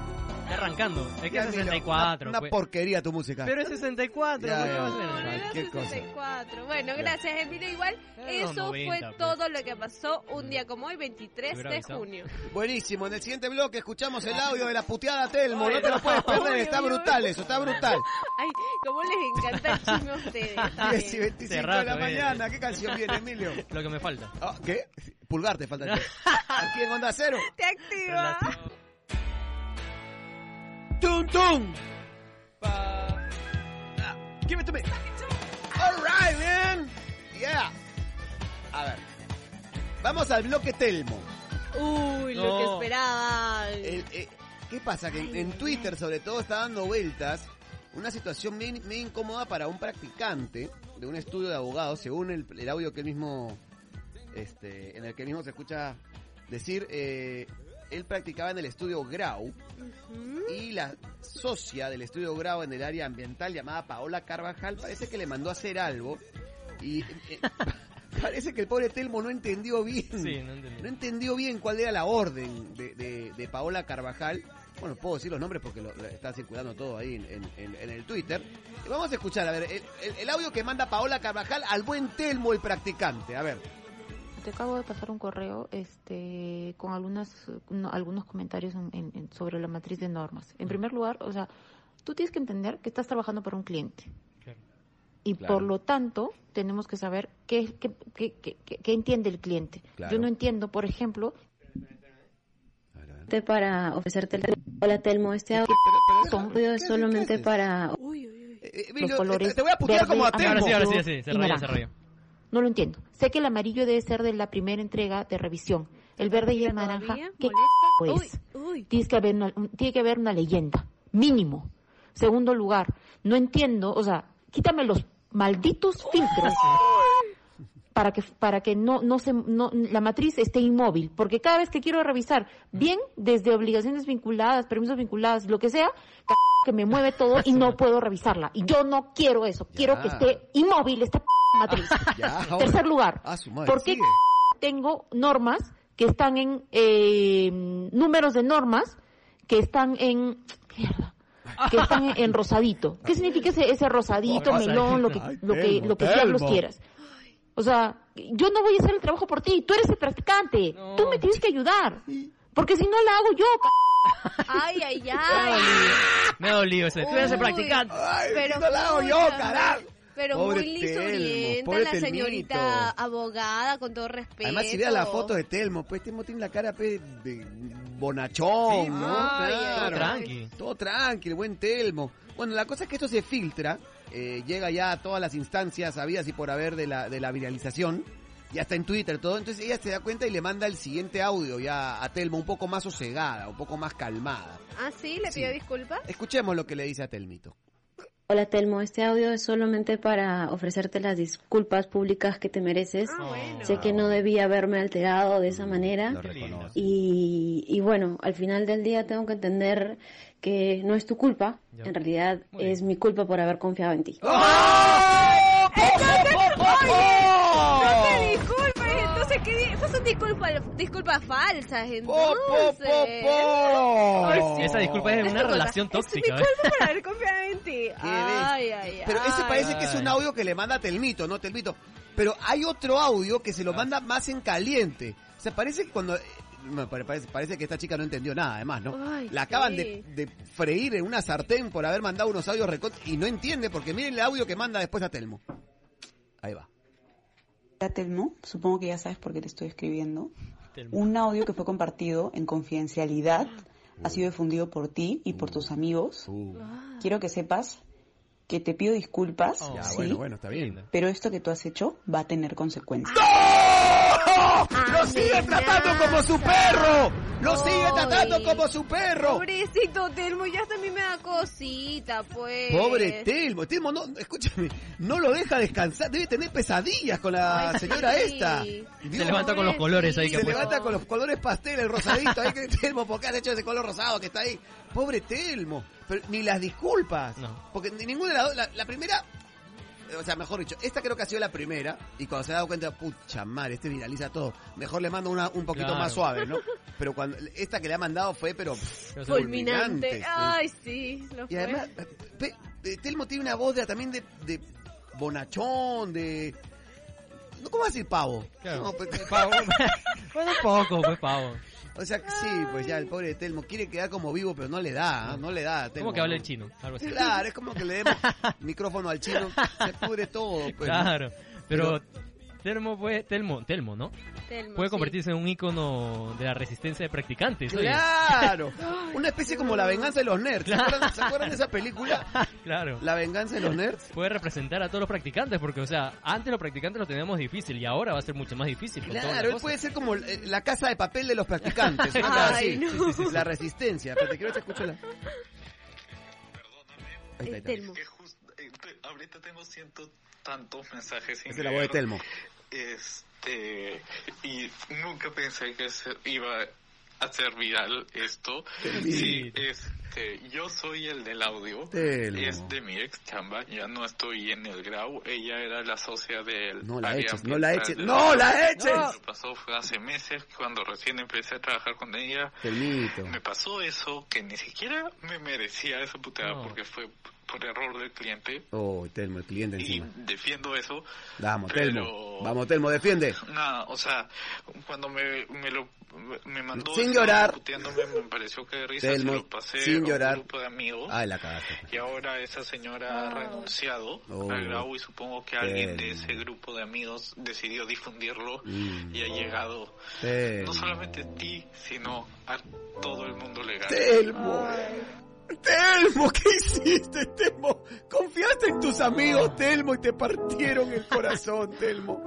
Está arrancando. Es que es Emilio, 64. Una, una pues. porquería tu música. Pero es 64. Ya. No, no cosa. 64. Bueno, gracias, Emilio. Igual, eso 90, fue pues. todo lo que pasó un día como hoy, 23 hubiera de avisado. junio. Buenísimo. En el siguiente bloque escuchamos el audio de la puteada Telmo. Ay, No te lo no. puedes perder. Está brutal eso. Está brutal. <laughs> Ay, cómo les encanta el chisme a ustedes. <laughs> Está 10 y bien. 25 de rato, la eh. mañana. ¿Qué canción viene, Emilio? Lo que me falta. Ah, ¿Qué? Pulgar te falta. Aquí en <laughs> Onda Cero. Te activa. ¡Tum, tum! Ah, Give it to me. All right, man. Yeah. A ver. Vamos al bloque Telmo. Uy, lo No. que esperaba. El, eh, ¿Qué pasa? Que en, en Twitter, sobre todo, está dando vueltas una situación muy, muy incómoda para un practicante de un estudio de abogados, según el, el audio que él mismo, este, en el que mismo se escucha decir, eh, él practicaba en el estudio Grau y la socia del estudio Grau en el área ambiental llamada Paola Carvajal parece que le mandó a hacer algo y eh, <laughs> parece que el pobre Telmo no entendió bien. Sí, no entendió bien cuál era la orden de, de- de Paola Carvajal. Bueno, puedo decir los nombres porque lo, lo está circulando todo ahí en, en- en- en el Twitter. Vamos a escuchar, a ver, el, el- el audio que manda Paola Carvajal al buen Telmo, el practicante. A ver. Te acabo de pasar un correo este, con algunas, no, algunos comentarios en- sobre la matriz de normas. En primer lugar, o sea, tú tienes que entender que estás trabajando para un cliente. Claro. Y Claro. por lo tanto, tenemos que saber qué, qué, qué- qué- qué- qué entiende el cliente. Claro. Yo no entiendo, por ejemplo, para ofrecerte el... Hola Telmo, este audio Pero- pero eso- ¿qué- es solamente para... Uy, uy, uy. Eh, eh, los colores te, te voy a putear verde, como a Telmo. Ahora sí, ahora sí, sí, se y rayó, se naranja. No lo entiendo. Sé que el amarillo debe ser de la primera entrega de revisión. El verde y el naranja. ¿qué ¿Molesta? pues? Tienes que haber una, un- tiene que haber una leyenda, mínimo. Segundo lugar, no entiendo, o sea, quítame los malditos filtros para que para que no no se no, la matriz esté inmóvil, porque cada vez que quiero revisar bien desde obligaciones vinculadas, permisos vinculados, lo que sea, que me mueve todo y no puedo revisarla. Y yo no quiero eso, quiero que esté inmóvil esta matriz. <laughs> Ya. Tercer lugar, Ah, su madre, ¿por qué sigue. tengo normas que están en eh, números de normas que están en mierda, que están en, en rosadito. ¿Qué significa ese, ese rosadito, melón, lo que ay, lo que Telmo, lo que diablos quieras? O sea, yo no voy a hacer el trabajo por ti, tú eres el practicante, No. tú me tienes que ayudar. Porque si no la hago yo, c- Ay, ay, ay. Me ha dolido ese. Tú eres el practicante. Ay, Pero no la hago yo, carajo. Pero Pobre muy Telmo, lisurienta pobre la Telmito. señorita abogada, con todo respeto. Además, si veas la foto de Telmo, pues Telmo tiene la cara pues, de bonachón, Sí, ¿no? Todo tranqui. Todo tranquilo, buen Telmo. Bueno, la cosa es que esto se filtra, eh, llega ya a todas las instancias habidas y por haber de la, de la viralización, ya está en Twitter, todo. Entonces ella se da cuenta y le manda el siguiente audio ya a Telmo, un poco más sosegada, un poco más calmada. Ah, sí, le Sí. pido disculpas. Escuchemos lo que le dice a Telmito. Hola Telmo, este audio es solamente para ofrecerte las disculpas públicas que te mereces. Ah, bueno. Sé que no debía haberme alterado de esa manera. Lindo. reconoce. Y, y bueno, al final del día tengo que entender que no es tu culpa, Ya. en realidad Muy es mi culpa por haber confiado en ti. No te disculpes, entonces, ¿qué Esas son disculpas, disculpas falsas, ¡Po, po, entonces. po, po! Ay, sí. Esa disculpa es Es una relación Es mi tóxica. ¿eh? culpa por haber confiado en Ay, ay, ay. Pero ese parece que es Ay. un audio que le manda Telmito, ¿no? Telmito. Pero hay otro audio que se lo manda más en caliente. O sea, parece que cuando... eh, no, parece, parece que esta chica no entendió nada, además, ¿no? Ay, La acaban sí. de, de freír en una sartén por haber mandado unos audios recot y no entiende porque miren el audio que manda después a Telmo. Ahí va. Hola, Telmo, supongo que ya sabes por qué te estoy escribiendo. Telmo. Un audio que fue compartido en confidencialidad ha sido difundido por ti y por tus amigos. Uh, Quiero que sepas que te pido disculpas, Oh. ya, sí, bueno, bueno, está bien. Linda. pero esto que tú has hecho va a tener consecuencias. ¡Oh! ¡No! ¡Lo sigue tratando como su perro! ¡Lo sigue tratando como su perro! Pobrecito Telmo, ya hasta a mí me da cosita, pues. Pobre Telmo, Telmo no, escúchame, no lo deja descansar, debe tener pesadillas con la Ay, señora sí. esta. Se levanta con los colores ahí que Se levanta con los colores pastel, el rosadito ahí que <laughs> Telmo, ¿por qué has hecho ese color rosado que está ahí? Pobre Telmo, pero ni las disculpas, No. porque ni ninguna de las dos, la, la primera, o sea, mejor dicho, esta creo que ha sido la primera, y cuando se ha dado cuenta, pucha madre, este viraliza todo, mejor le mando una un poquito Claro. más suave, ¿no? Pero cuando esta que le ha mandado fue, pero... Pero Fulminante. Ay, sí, lo Y fue. además, pe- eh, Telmo tiene una voz de, también de, de bonachón, de... ¿Cómo decir pavo? Claro. No, pues, Pavo. <laughs> bueno, poco, pues pavo. O sea, sí, pues ya el pobre de Telmo quiere quedar como vivo, pero no le da, ¿ah? no le da. a Telmo, Como que habla ¿no? el chino, algo así. Claro, es como que le demos <laughs> micrófono al chino, se pudre todo. Pues, ¿no? Claro, pero Telmo puede, Telmo, Telmo, ¿no? Telmo, Puede sí. convertirse en un ícono de la resistencia de practicantes. oye. Claro, <laughs> una especie como la venganza de los nerds. ¿Se acuerdan, ¿se acuerdan de esa película? <laughs> Claro. La venganza de los nerds. Puede representar a todos los practicantes, porque, o sea, antes los practicantes lo teníamos difícil y ahora va a ser mucho más difícil. Claro, él puede ser como eh, la casa de papel de los practicantes. <laughs> cosa Ay, así. no. Sí, sí, sí, La resistencia. Pero te quiero que escuche la... Ahí está, ahí Eh, está. Telmo. ahorita tengo ciento tantos mensajes es la voz de. Telmo. Este, y nunca pensé que se iba a ser viral esto. Sí, este, yo soy el del audio. Es de mi ex chamba, ya no estoy en el grau. Ella era la socia del No la eches, no la eches, no la eches. Lo que pasó fue hace meses, cuando recién empecé a trabajar con ella. Telmito. Me pasó eso que ni siquiera me merecía esa puteada No. porque fue por error del cliente Oh, Telmo, el cliente y encima. defiendo eso. Vamos, pero- Telmo. Vamos, Telmo, defiende. Nada, o sea, cuando me, me lo me mandó Sin llorar. me pareció que de risa Telmo, se lo pasé sin a llorar. un grupo de amigos. Ay, la cagaste. Y ahora esa señora ha renunciado Oh. al grau y supongo que alguien de ese grupo de amigos decidió difundirlo Mm. y ha llegado Telmo. no solamente a ti, sino a todo el mundo legal. Telmo. ¿qué hiciste, Telmo? Confiaste en tus amigos, Telmo, y te partieron el corazón, Telmo.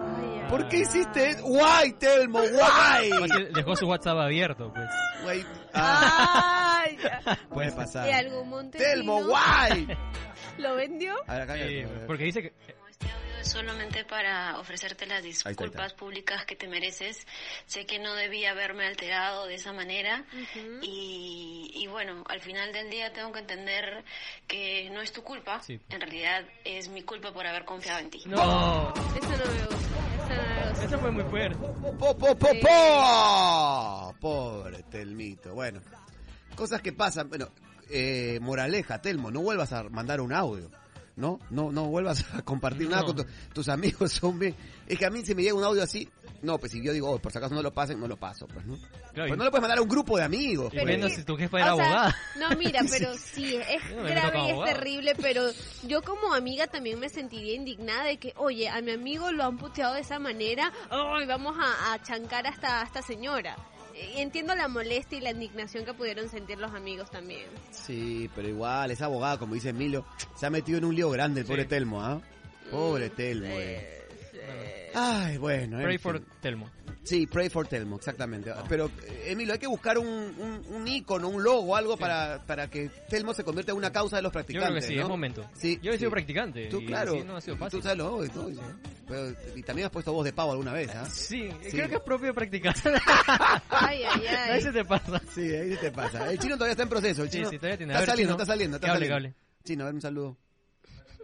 ¿Por qué hiciste eso? Guay, Telmo, guay. Dejó su WhatsApp abierto, pues. Guay. Ah, Ay, ya. puede ¿Y pasar. algún Telmo, guay. ¿Lo vendió? A ver, acá Sí, porque dice que es solamente para ofrecerte las está. disculpas públicas que te mereces. Sé que no debía haberme alterado de esa manera y, y bueno, al final del día tengo que entender que no es tu culpa. Sí. En realidad es mi culpa por haber confiado en ti. no, Eso no me gusta. Eso no me gusta. eso fue muy fuerte. Po, po, po, Sí. po. Pobre Telmito. Bueno, cosas que pasan. Bueno, eh, moraleja, Telmo, no vuelvas a mandar un audio. ¿No? No, no vuelvas a compartir nada con tu- tus amigos, <laughs> hombre. Es que a mí si me llega un audio así, no, pues si yo digo, oh, por si acaso no lo pasen, no lo paso, pues, ¿no? Claro, Pues no le puedes mandar a un grupo de amigos. y pues. menos si tu jefa era O sea, abogada. No, mira, <laughs> pero sí, es no grave y es terrible, pero yo como amiga también me sentiría indignada de que, oye, a mi amigo lo han puteado de esa manera, ay, vamos a, a chancar hasta a esta señora. Y entiendo la molestia y la indignación que pudieron sentir los amigos también. Sí, pero igual, esa abogada, como dice Emilio, se ha metido en un lío grande el pobre Sí. Telmo, ¿ah? Pobre Telmo. eh. Ay, bueno. en Pray for Telmo. Sí, Pray for Telmo, exactamente. Pero, eh, Emilio, hay que buscar un, un, un ícono, un logo, algo para, para que Telmo se convierta en una causa de los Yo practicantes. creo que sí, ¿no? es momento. Sí, Yo he sido sí. practicante. Tú, y claro. sí, no ha sido fácil. Tú sabes lo ¿no? Pero- y también has puesto voz de pavo alguna vez, ¿ah? Sí, Sí. creo que es propio practicar. Ay, ay, ay. veces te pasa. Sí, ahí sí te pasa. El chino todavía está en proceso. El chino sí, todavía tiene. A Está ver, saliendo, chino, está saliendo, está saliendo. hable. Chino, a ver un saludo.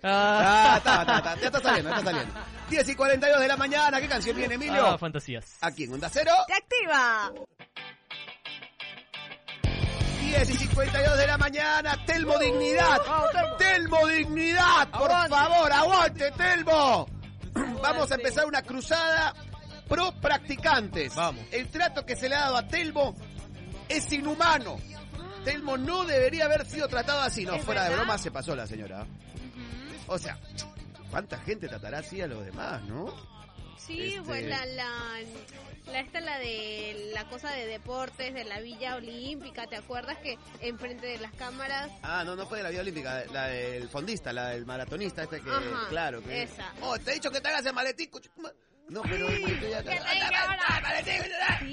Ah, Ah, está, está, está, ya está <laughs> saliendo, ya está saliendo. 10 y 42 de la mañana, ¿qué canción viene, Emilio? ah, fantasías. Aquí en Onda Cero. ¡Se activa! 10 y 52 de la mañana, Telmo Dignidad. Telmo Dignidad, por favor, aguante, Telmo. Vamos a empezar una cruzada pro practicantes. Vamos. El trato que se le ha dado a Telmo es inhumano. Telmo no debería haber sido tratado así. No, ¿Es fuera de broma se pasó la señora. O sea, ¿cuánta gente tratará así a los demás, no? Sí, Este- pues la, la, la, esta la de la cosa de deportes de la Villa Olímpica, ¿te acuerdas que enfrente de las cámaras Ah, no, no fue de la Vía Olímpica, la del fondista, la del maratonista, este que, Ajá, claro, que... esa. Oh, te he dicho que te hagas el maletín, coche- ma- No, pero... Sí,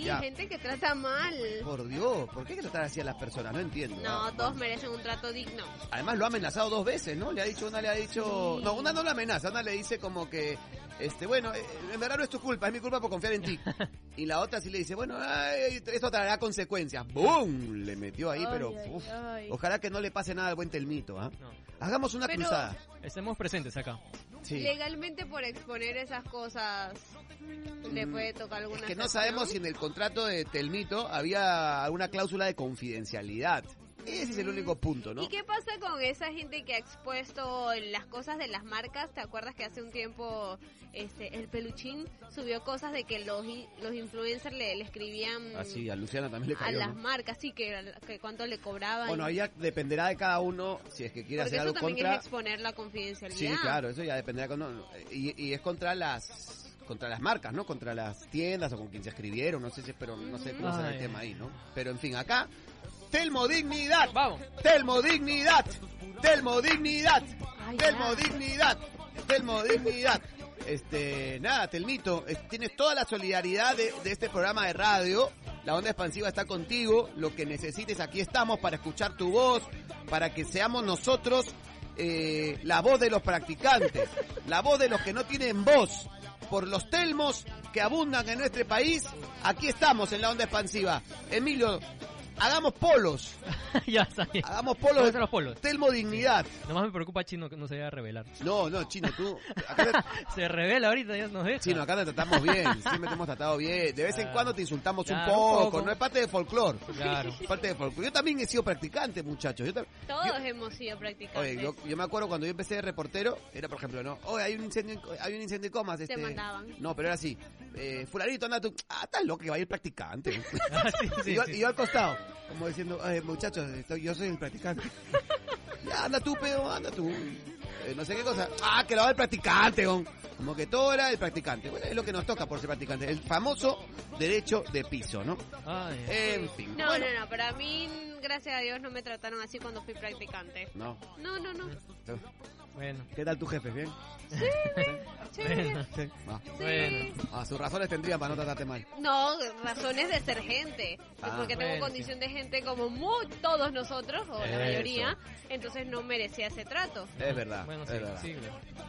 Ya. gente que trata mal. Por Dios, ¿por qué hay que tratar así a las personas? No entiendo. No, todos merecen un trato digno. Además lo ha amenazado dos veces, ¿no? Le ha dicho, una le ha dicho... No, una no la amenaza, una le dice como que... Este, bueno, eh, en verdad no es tu culpa, es mi culpa por confiar en ti. <laughs> Y la otra sí le dice, bueno, ay, esto traerá consecuencias. ¡Bum! Le metió ahí, Ay, pero... ay, uf, ay. ojalá que no le pase nada al buen Telmito, ¿ah? Hagamos una Pero- cruzada. Estemos presentes acá. Sí. Legalmente por exponer esas cosas le puede tocar alguna Mm. Que no sabemos si en el contrato de Telmito había alguna cláusula de confidencialidad. Ese es el único punto, ¿no? ¿Y qué pasa con esa gente que ha expuesto las cosas de las marcas? ¿Te acuerdas que hace un tiempo este el peluchín subió cosas de que los i- los influencers le, le escribían Así, a Luciana también le a cayó, las ¿no? marcas, sí, que, que cuánto le cobraban? Bueno, ahí ya dependerá de cada uno si es que quiere Porque hacer eso algo también contra... es exponer la confidencialidad. Sí, claro, eso ya dependerá. con- y, y es contra las contra las marcas, ¿no? Contra las tiendas o con quien se escribieron, no sé si, pero no sé cómo será el tema ahí, ¿no? Pero en fin, acá Telmo Dignidad. Vamos. Telmo Dignidad. Telmo Dignidad. Ay, Telmo. Dignidad. Telmo Dignidad. Este, nada, Telmito, es- tienes toda la solidaridad de, de este programa de radio. La onda expansiva está contigo. Lo que necesites, aquí estamos para escuchar tu voz, para que seamos nosotros eh, la voz de los practicantes, la voz de los que no tienen voz. Por los telmos que abundan en nuestro país, aquí estamos en la onda expansiva. Emilio, hagamos polos. <laughs> ya está bien. Hagamos polos ¿Dónde de están los polos? Telmo Dignidad. Nomás me preocupa Chino que no se vaya a revelar. No, no, Chino, tú. <laughs> Acá Se revela ahorita, ya nos deja. Chino, acá te tratamos bien, siempre te hemos tratado bien. De vez en Claro. cuando te insultamos un Claro, un poco, poco. no es parte de folclore. Claro. Parte de folclore. Yo también he sido practicante, muchachos. Yo, Todos yo- hemos sido practicantes. Oye, yo, yo me acuerdo cuando yo empecé de reportero, era por ejemplo, ¿no? Oye, hay un incendio en, hay un incendio en comas. Te Este, mandaban. No, pero era así. Eh, fulanito, anda tú. Ah, estás loco que va a ir practicante. <laughs> Ah, sí, sí, y, yo, sí. y yo al costado, como diciendo, "Ay, muchachos, estoy- yo soy el practicante. <laughs> ya, anda tú, pedo, anda tú. Eh, no sé qué cosa. Ah, que lo va el practicante, gon. Como que todo era el practicante. Bueno, es lo que nos toca por ser practicante. El famoso derecho de piso, ¿no? Ay, En fin. No, bueno. no, no, pero a mí, gracias a Dios, no me trataron así cuando fui practicante. No. No, no, no. Bueno. ¿Qué tal tu jefe? ¿Bien? Chévere. <laughs> Sí. Ah. Bueno. Ah, sus razones tendrían para no tratarte mal. No, razones de ser gente. Ah, porque tengo bueno, condición de gente como muy, todos nosotros, o la Eso. mayoría, entonces no merecía ese trato. Es verdad. Bueno, es sí, verdad. sí.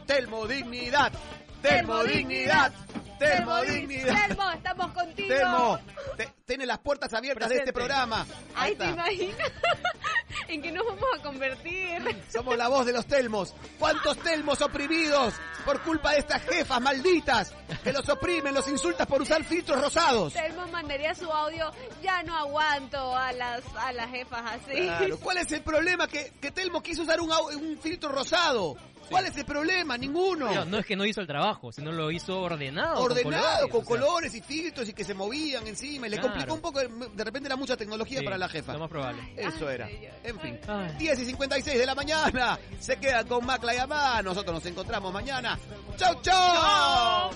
Telmo Dignidad. Telmo Dignidad. Telmo Dignidad. Telmo, estamos contigo. Telmo, te- tiene las puertas abiertas de este programa. Ahí Ay, ¿te imaginas? <laughs> ¿En qué nos vamos a convertir? Somos la voz de los Telmos. ¿Cuántos Telmos oprimidos por culpa de estas jefas malditas que los oprimen, los insultas por usar filtros rosados? Telmo mandaría su audio, ya no aguanto a las a las jefas así. Claro, ¿Cuál es el problema? Que, que Telmo quiso usar un, un filtro rosado. ¿Cuál es el problema? Ninguno. No, no es que no hizo el trabajo, sino lo hizo ordenado. Ordenado, con colores, y filtros y que se movían encima. Y le Claro. complicó un poco, de repente era mucha tecnología Sí, para la jefa. Lo más probable. Eso era. En fin. Ay. 10 y 56 de la mañana. Se quedan con Macla y Amá. Nosotros nos encontramos mañana. ¡Chau, chau!